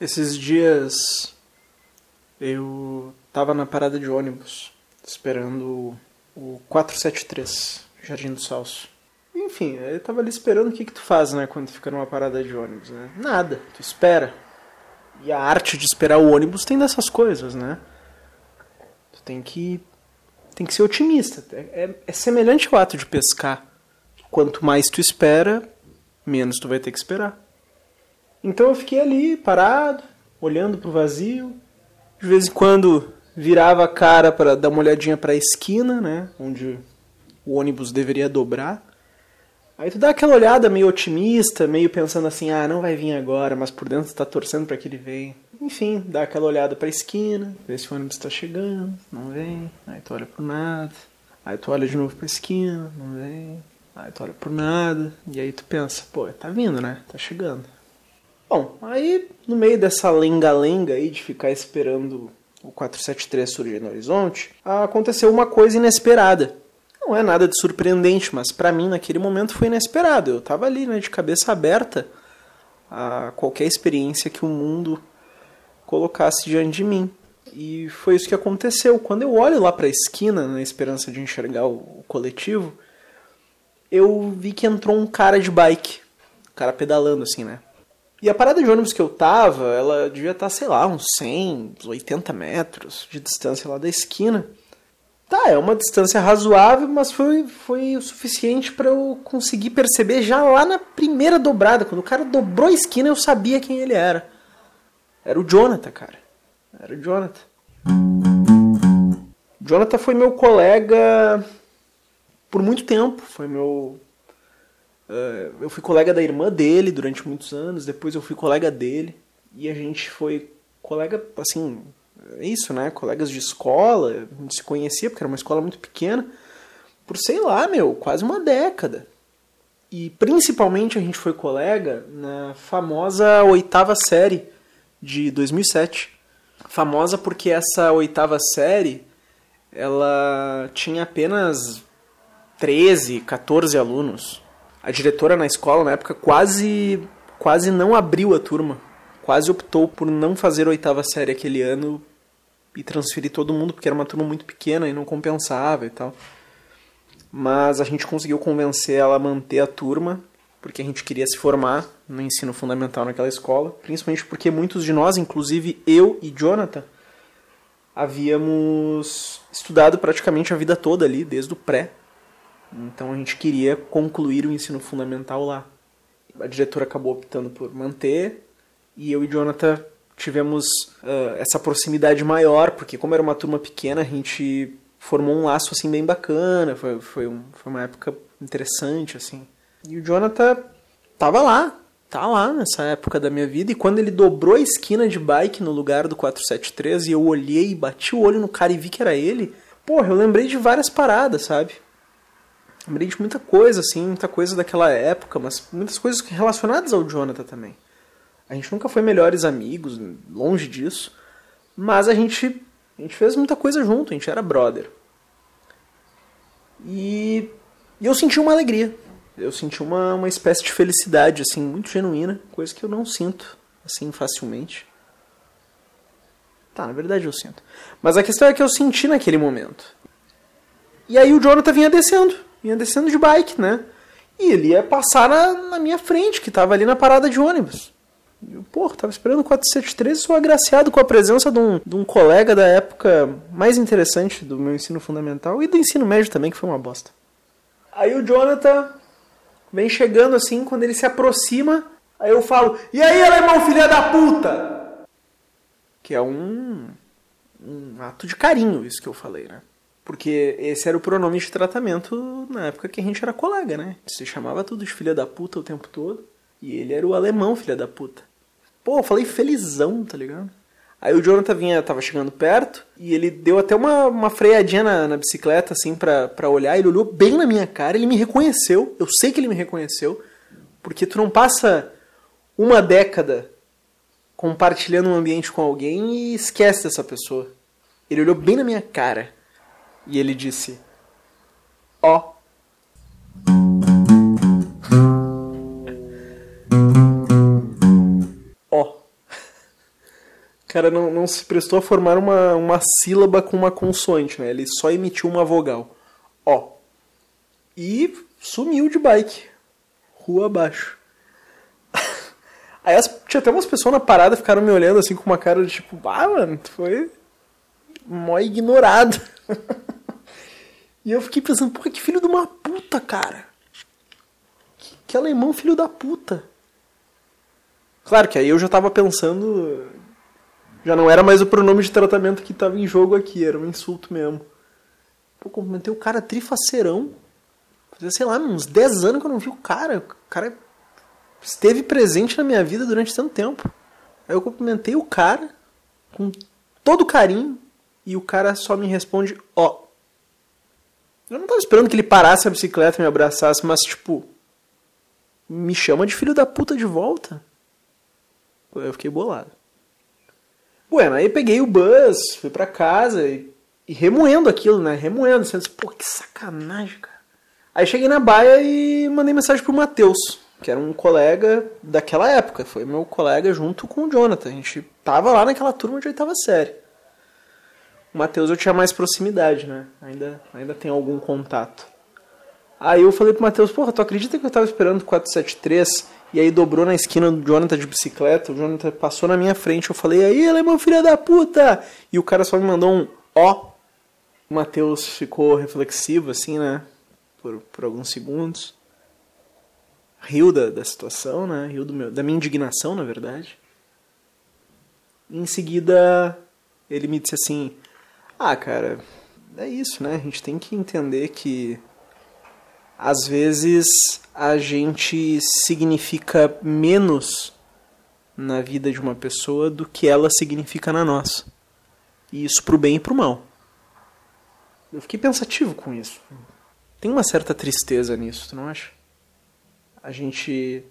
Esses dias eu tava na parada de ônibus, esperando o 473, Jardim do Salso. Enfim, eu tava ali esperando o que, que tu faz, né, quando fica numa parada de ônibus, né? Nada, tu espera. E a arte de esperar o ônibus tem dessas coisas, né? Tu tem que. tem que ser otimista. É, é, é semelhante ao ato de pescar. Quanto mais tu espera, menos tu vai ter que esperar. Então eu fiquei ali, parado, olhando pro vazio. De vez em quando virava a cara para dar uma olhadinha para a esquina, né, onde o ônibus deveria dobrar. Aí tu dá aquela olhada meio otimista, meio pensando assim, ah, não vai vir agora, mas por dentro tu tá torcendo para que ele venha. Enfim, dá aquela olhada para a esquina, vê se o ônibus está chegando, não vem. Aí tu olha pro nada. Aí tu olha de novo para a esquina, não vem. Aí tu olha por nada, e aí tu pensa, pô, tá vindo, né? Tá chegando. Bom, aí no meio dessa lenga-lenga aí de ficar esperando o 473 surgir no horizonte, aconteceu uma coisa inesperada. Não é nada de surpreendente, mas para mim naquele momento foi inesperado. Eu tava ali, né, de cabeça aberta a qualquer experiência que o mundo colocasse diante de mim. E foi isso que aconteceu. Quando eu olho lá para a esquina, na esperança de enxergar o coletivo, eu vi que entrou um cara de bike, um cara pedalando assim, né? E a parada de ônibus que eu tava, ela devia estar, tá, sei lá, uns 100, 80 metros de distância lá da esquina. Tá, é uma distância razoável, mas foi, foi o suficiente para eu conseguir perceber já lá na primeira dobrada. Quando o cara dobrou a esquina, eu sabia quem ele era. Era o Jonathan, cara. Era o Jonathan. Jonathan foi meu colega por muito tempo. Foi meu eu fui colega da irmã dele durante muitos anos, depois eu fui colega dele, e a gente foi colega, assim, é isso, né? Colegas de escola, a gente se conhecia porque era uma escola muito pequena, por sei lá, meu, quase uma década. E principalmente a gente foi colega na famosa oitava série de 2007. Famosa porque essa oitava série ela tinha apenas 13, 14 alunos a diretora na escola na época quase quase não abriu a turma, quase optou por não fazer a oitava série aquele ano e transferir todo mundo porque era uma turma muito pequena e não compensava e tal. Mas a gente conseguiu convencer ela a manter a turma porque a gente queria se formar no ensino fundamental naquela escola, principalmente porque muitos de nós, inclusive eu e Jonathan, havíamos estudado praticamente a vida toda ali, desde o pré então a gente queria concluir o ensino fundamental lá. A diretora acabou optando por manter e eu e Jonathan tivemos uh, essa proximidade maior, porque como era uma turma pequena, a gente formou um laço assim bem bacana, foi, foi, um, foi uma época interessante assim. E o Jonathan tava lá, tá lá nessa época da minha vida, e quando ele dobrou a esquina de bike no lugar do 473 e eu olhei, bati o olho no cara e vi que era ele, porra, eu lembrei de várias paradas, sabe? Lembrei de muita coisa, assim, muita coisa daquela época, mas muitas coisas relacionadas ao Jonathan também. A gente nunca foi melhores amigos, longe disso, mas a gente, a gente fez muita coisa junto, a gente era brother. E, e eu senti uma alegria, eu senti uma, uma espécie de felicidade, assim, muito genuína, coisa que eu não sinto, assim, facilmente. Tá, na verdade eu sinto. Mas a questão é que eu senti naquele momento. E aí o Jonathan vinha descendo vinha descendo de bike, né? E ele ia passar na, na minha frente, que tava ali na parada de ônibus. Porra, tava esperando o 473 e sou agraciado com a presença de um, de um colega da época mais interessante do meu ensino fundamental e do ensino médio também, que foi uma bosta. Aí o Jonathan vem chegando assim, quando ele se aproxima, aí eu falo: E aí, alemão, filha da puta? Que é um, um ato de carinho, isso que eu falei, né? Porque esse era o pronome de tratamento na época que a gente era colega, né? Se chamava tudo de filha da puta o tempo todo. E ele era o alemão filha da puta. Pô, eu falei felizão, tá ligado? Aí o Jonathan vinha, tava chegando perto e ele deu até uma, uma freadinha na, na bicicleta, assim, pra, pra olhar. Ele olhou bem na minha cara, ele me reconheceu. Eu sei que ele me reconheceu, porque tu não passa uma década compartilhando um ambiente com alguém e esquece dessa pessoa. Ele olhou bem na minha cara e ele disse: Ó. Ó. cara não, não se prestou a formar uma, uma sílaba com uma consoante, né? Ele só emitiu uma vogal. Ó. E sumiu de bike. Rua abaixo. Aí as, tinha até umas pessoas na parada ficaram me olhando assim com uma cara de tipo, ah, mano, tu foi mó ignorado. e eu fiquei pensando, porra, que filho de uma puta, cara. Que, que alemão filho da puta. Claro que aí eu já tava pensando. Já não era mais o pronome de tratamento que tava em jogo aqui, era um insulto mesmo. Pô, cumprimentei o cara trifaceirão. Fazia, sei lá, uns 10 anos que eu não vi o cara. O cara esteve presente na minha vida durante tanto tempo. Aí eu cumprimentei o cara com todo carinho e o cara só me responde, ó. Eu não tava esperando que ele parasse a bicicleta e me abraçasse, mas tipo, me chama de filho da puta de volta. Eu fiquei bolado. Bueno, aí peguei o bus, fui pra casa e, e remoendo aquilo, né? Remoendo. Assim, Pô, que sacanagem, cara. Aí cheguei na baia e mandei mensagem pro Matheus, que era um colega daquela época. Foi meu colega junto com o Jonathan. A gente tava lá naquela turma de oitava série. O Matheus eu tinha mais proximidade, né? Ainda, ainda tem algum contato. Aí eu falei pro Matheus, porra, tu acredita que eu tava esperando o 473 e aí dobrou na esquina do Jonathan de bicicleta? O Jonathan passou na minha frente, eu falei, aí, ele é meu filho da puta! E o cara só me mandou um ó. O Matheus ficou reflexivo, assim, né? Por, por alguns segundos. Riu da, da situação, né? Riu do meu, da minha indignação, na verdade. Em seguida, ele me disse assim: Ah, cara, é isso, né? A gente tem que entender que às vezes a gente significa menos na vida de uma pessoa do que ela significa na nossa. E isso pro bem e pro mal. Eu fiquei pensativo com isso. Tem uma certa tristeza nisso, tu não acha? A gente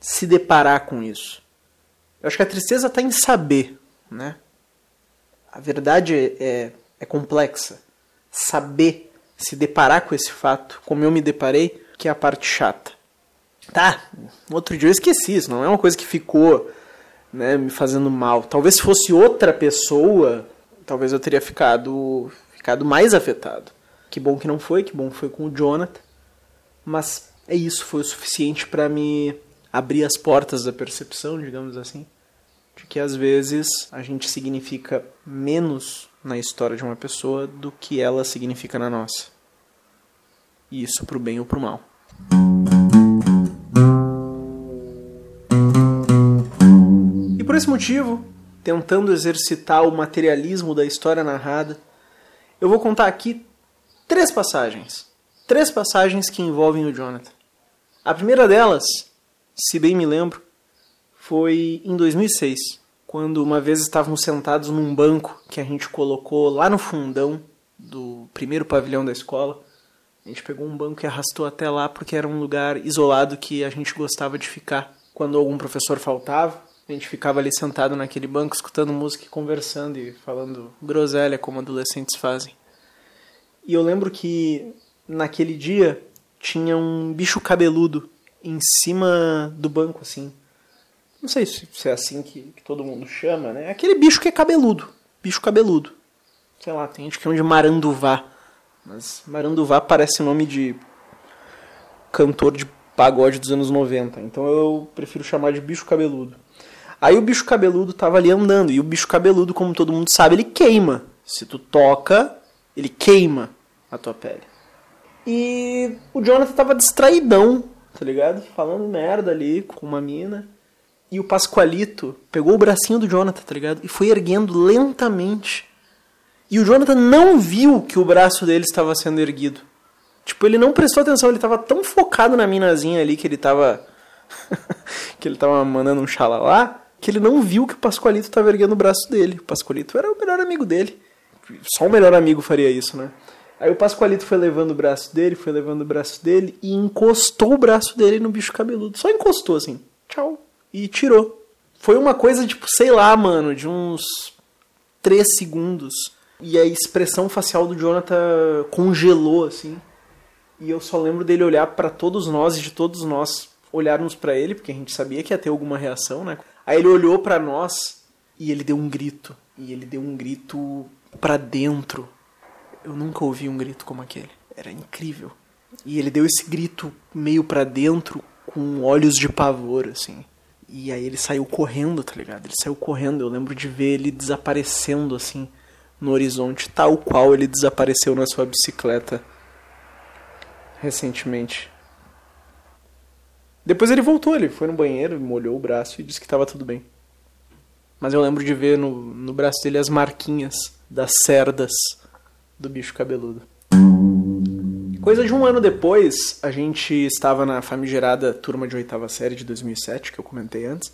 se deparar com isso. Eu acho que a tristeza está em saber, né? A verdade é, é, complexa. Saber se deparar com esse fato, como eu me deparei, que é a parte chata. Tá, outro dia eu esqueci, isso não é uma coisa que ficou né, me fazendo mal. Talvez se fosse outra pessoa, talvez eu teria ficado, ficado mais afetado. Que bom que não foi, que bom que foi com o Jonathan. Mas é isso, foi o suficiente para me abrir as portas da percepção, digamos assim, de que às vezes a gente significa menos na história de uma pessoa do que ela significa na nossa. E isso pro bem ou pro mal. E por esse motivo, tentando exercitar o materialismo da história narrada, eu vou contar aqui três passagens. Três passagens que envolvem o Jonathan. A primeira delas, se bem me lembro, foi em 2006 quando uma vez estávamos sentados num banco que a gente colocou lá no fundão do primeiro pavilhão da escola. A gente pegou um banco e arrastou até lá porque era um lugar isolado que a gente gostava de ficar. Quando algum professor faltava, a gente ficava ali sentado naquele banco escutando música e conversando e falando groselha como adolescentes fazem. E eu lembro que naquele dia tinha um bicho cabeludo em cima do banco assim, não sei se, se é assim que, que, todo mundo chama, né? Aquele bicho que é cabeludo. Bicho cabeludo. Sei lá, tem gente que chama de maranduvá. Mas maranduvá parece nome de cantor de pagode dos anos 90. Então eu prefiro chamar de bicho cabeludo. Aí o bicho cabeludo tava ali andando. E o bicho cabeludo, como todo mundo sabe, ele queima. Se tu toca, ele queima a tua pele. E o Jonathan tava distraidão, tá ligado? Falando merda ali com uma mina. E o Pascoalito pegou o bracinho do Jonathan, tá ligado? E foi erguendo lentamente. E o Jonathan não viu que o braço dele estava sendo erguido. Tipo, ele não prestou atenção, ele estava tão focado na minazinha ali que ele estava que ele tava mandando um xalalá, que ele não viu que o Pascoalito estava erguendo o braço dele. O Pascoalito era o melhor amigo dele. Só o melhor amigo faria isso, né? Aí o Pascoalito foi levando o braço dele, foi levando o braço dele e encostou o braço dele no bicho cabeludo. Só encostou assim. Tchau e tirou. Foi uma coisa, tipo, sei lá, mano, de uns 3 segundos. E a expressão facial do Jonathan congelou, assim. E eu só lembro dele olhar para todos nós e de todos nós olharmos para ele, porque a gente sabia que ia ter alguma reação, né? Aí ele olhou para nós E ele deu um grito. E ele deu um grito pra dentro. Eu nunca ouvi um grito como aquele. Era incrível. E ele deu esse grito meio pra dentro, com olhos de pavor, assim. E aí ele saiu correndo, tá ligado? Ele saiu correndo. Eu lembro de ver ele desaparecendo, assim, no horizonte, tal qual ele desapareceu na sua bicicleta recentemente. Depois ele voltou, ele foi no banheiro, molhou o braço e disse que estava tudo bem. Mas eu lembro de ver no, no braço dele as marquinhas das cerdas do bicho cabeludo. Coisa de um ano depois, a gente estava na famigerada turma de oitava série de 2007, que eu comentei antes.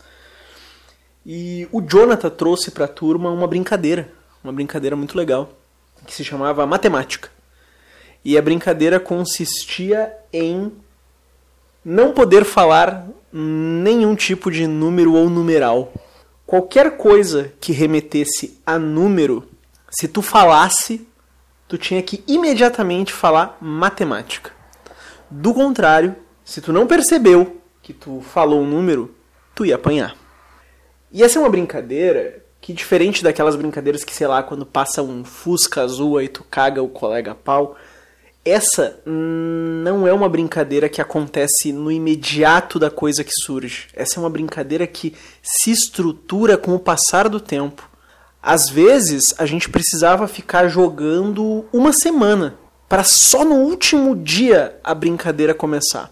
E o Jonathan trouxe para a turma uma brincadeira, uma brincadeira muito legal, que se chamava matemática. E a brincadeira consistia em não poder falar nenhum tipo de número ou numeral. Qualquer coisa que remetesse a número, se tu falasse, tu tinha que imediatamente falar matemática. Do contrário, se tu não percebeu que tu falou um número, tu ia apanhar. E essa é uma brincadeira que, diferente daquelas brincadeiras que, sei lá, quando passa um fusca azul aí tu caga o colega pau, essa não é uma brincadeira que acontece no imediato da coisa que surge. Essa é uma brincadeira que se estrutura com o passar do tempo. Às vezes, a gente precisava ficar jogando uma semana para só no último dia a brincadeira começar.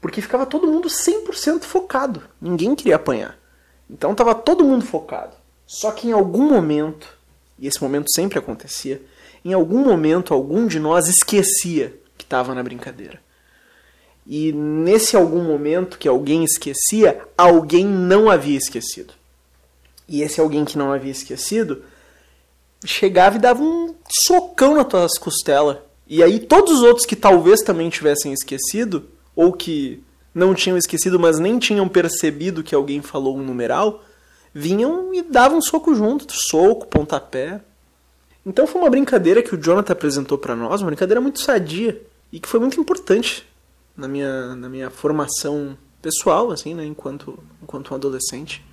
Porque ficava todo mundo 100% focado. Ninguém queria apanhar. Então estava todo mundo focado. Só que em algum momento, e esse momento sempre acontecia, em algum momento algum de nós esquecia que estava na brincadeira. E nesse algum momento que alguém esquecia, alguém não havia esquecido. E esse alguém que não havia esquecido chegava e dava um socão nas tuas costelas. E aí todos os outros que talvez também tivessem esquecido, ou que não tinham esquecido, mas nem tinham percebido que alguém falou um numeral, vinham e davam um soco junto, soco, pontapé. Então foi uma brincadeira que o Jonathan apresentou para nós, uma brincadeira muito sadia e que foi muito importante na minha, na minha formação pessoal, assim, né, enquanto, enquanto um adolescente.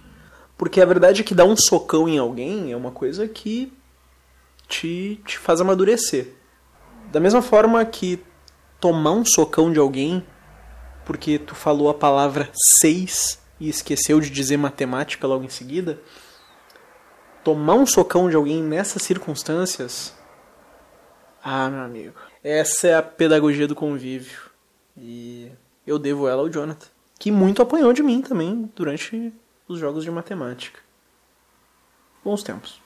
Porque a verdade é que dar um socão em alguém é uma coisa que te, te faz amadurecer. Da mesma forma que tomar um socão de alguém porque tu falou a palavra seis e esqueceu de dizer matemática logo em seguida, tomar um socão de alguém nessas circunstâncias. Ah, meu amigo. Essa é a pedagogia do convívio. E eu devo ela ao Jonathan. Que muito apanhou de mim também durante os jogos de matemática. Bons tempos.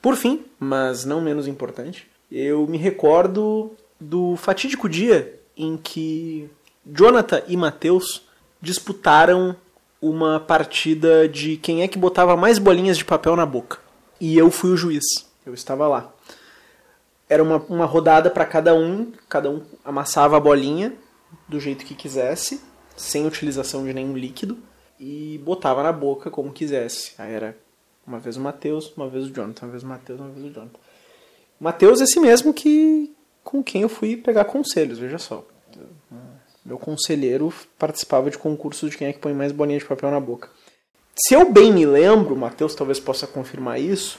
Por fim, mas não menos importante, eu me recordo do fatídico dia em que Jonathan e Matheus disputaram uma partida de quem é que botava mais bolinhas de papel na boca. E eu fui o juiz. Eu estava lá. Era uma, uma rodada para cada um, cada um amassava a bolinha do jeito que quisesse, sem utilização de nenhum líquido, e botava na boca como quisesse. Aí era uma vez o Matheus, uma vez o Jonathan, uma vez o Matheus, uma vez o Jonathan. Matheus é esse mesmo que com quem eu fui pegar conselhos, veja só. Meu conselheiro participava de concursos de quem é que põe mais bolinha de papel na boca. Se eu bem me lembro, o Matheus talvez possa confirmar isso,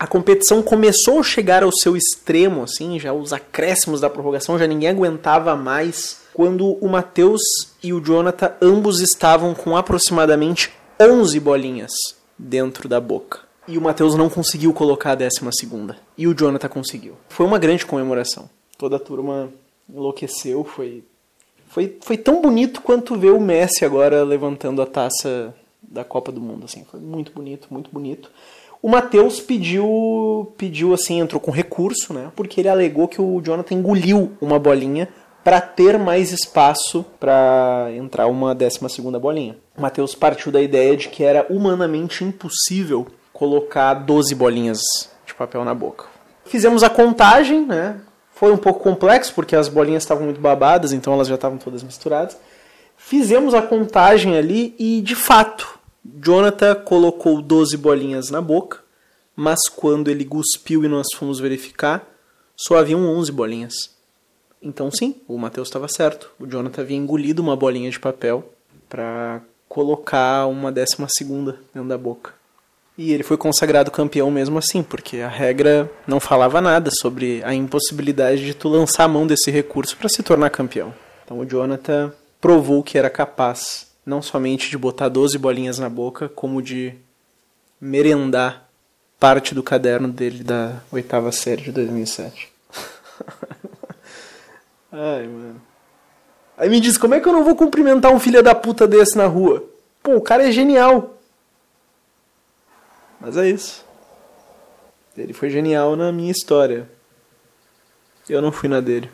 a competição começou a chegar ao seu extremo, assim, já os acréscimos da prorrogação, já ninguém aguentava mais, quando o Matheus e o Jonathan ambos estavam com aproximadamente 11 bolinhas dentro da boca. E o Matheus não conseguiu colocar a décima segunda. E o Jonathan conseguiu. Foi uma grande comemoração. Toda a turma enlouqueceu, foi foi, foi tão bonito quanto ver o Messi agora levantando a taça da Copa do Mundo, assim, foi muito bonito, muito bonito. O Matheus pediu, pediu assim, entrou com recurso, né? Porque ele alegou que o Jonathan engoliu uma bolinha para ter mais espaço para entrar uma décima segunda bolinha. O Matheus partiu da ideia de que era humanamente impossível colocar 12 bolinhas de papel na boca. Fizemos a contagem, né? Foi um pouco complexo porque as bolinhas estavam muito babadas, então elas já estavam todas misturadas. Fizemos a contagem ali e, de fato, Jonathan colocou 12 bolinhas na boca, mas quando ele cuspiu e nós fomos verificar, só haviam 11 bolinhas. Então, sim, o Matheus estava certo. O Jonathan havia engolido uma bolinha de papel para colocar uma décima segunda dentro da boca. E ele foi consagrado campeão mesmo assim, porque a regra não falava nada sobre a impossibilidade de tu lançar a mão desse recurso para se tornar campeão. Então o Jonathan provou que era capaz não somente de botar 12 bolinhas na boca, como de merendar parte do caderno dele da oitava série de 2007. Ai, mano. Aí me diz, como é que eu não vou cumprimentar um filho da puta desse na rua? Pô, o cara é genial. Mas é isso. Ele foi genial na minha história. Eu não fui na dele.